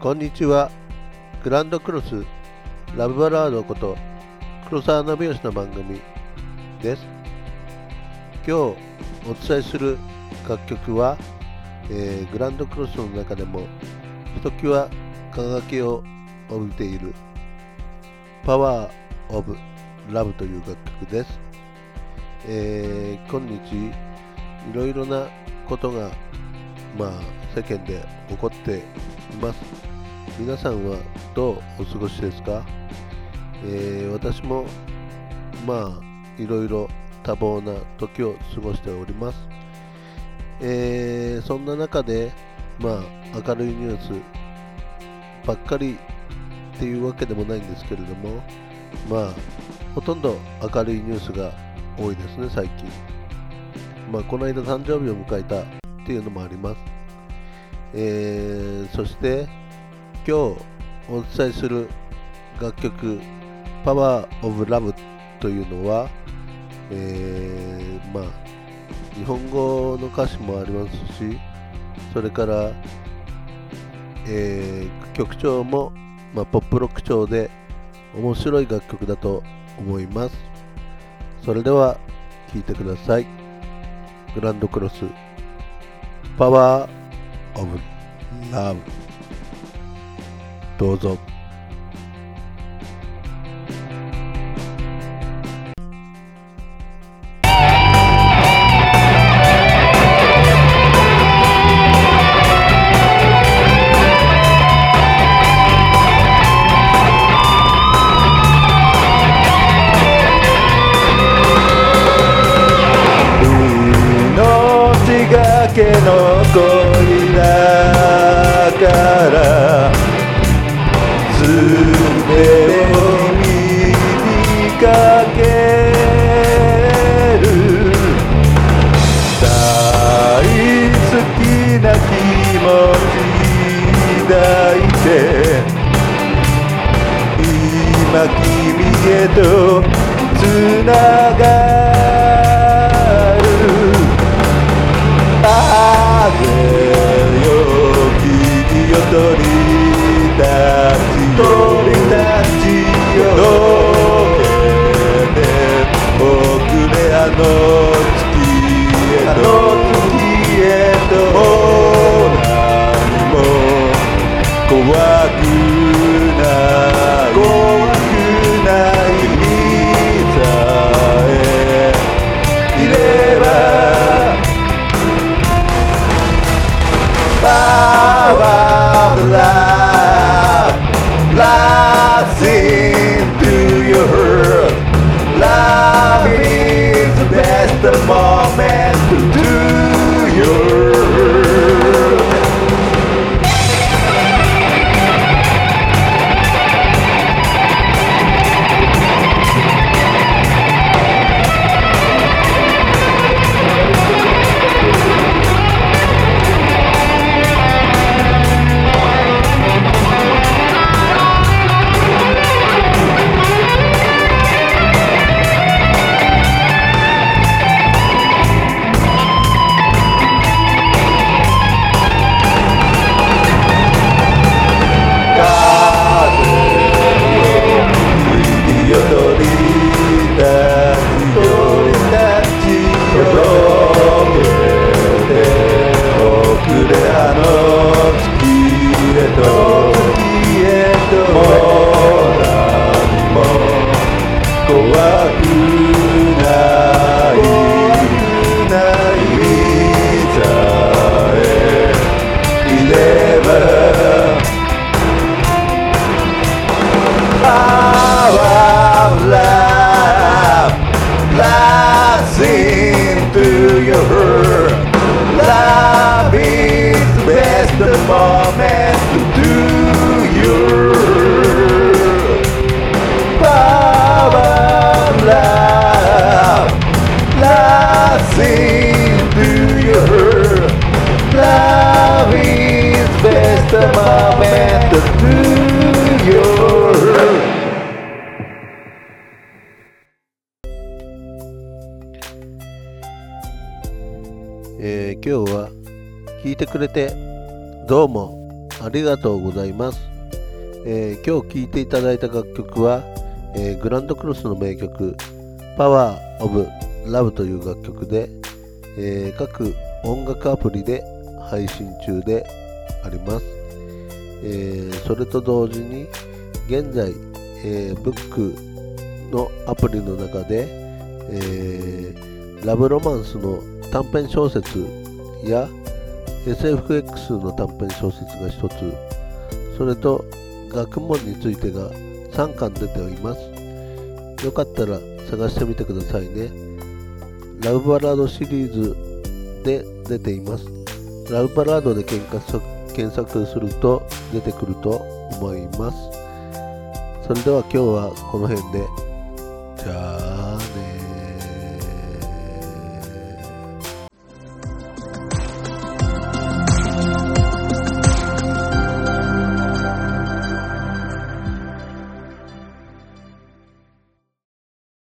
こんにちは。グランドクロスラブバラードこと黒沢信義の番組です。今日お伝えする楽曲は、えーグランドクロスの中でもひときわ輝きを帯びているパワーオブラブという楽曲です。えー今日いろいろなことがまあ世間で起こっています。皆さんはどうお過ごしですか、えー私もまあいろいろ多忙な時を過ごしております。えーそんな中でまあ明るいニュースばっかりっていうわけでもないんですけれどもまあほとんど明るいニュースが多いですね最近。まあこの間誕生日を迎えたっていうのもあります。えーそして今日お伝えする楽曲「パワー・オブ・ラブ」というのは、えーまあ日本語の歌詞もありますしそれから、えー曲調も、まあ、ポップロック調で面白い楽曲だと思います。それでは聴いてください。グランドクロスパワー・オブ・ラブどうぞ。命がけの恋だから。とつながる。風よ君よ鳥たちよ。鳥たちよ。どけて僕であの月へとあの月へと。もう何も怖く the best moment to do your えー今日は聞いてくれてどうもありがとうございます。えー今日聴いていただいた楽曲は、えーグランドクロスの名曲 Power of Love という楽曲で、え各音楽アプリで配信中であります。えそれと同時に現在、えブックのアプリの中で、えラブロマンスの短編小説や SFX の短編小説が1つそれと学問についてが3巻出ております。よかったら探してみてくださいね。ラブバラードシリーズで出ています。ラブバラードで検索検索すると出てくると思います。それでは今日はこの辺で。じゃあ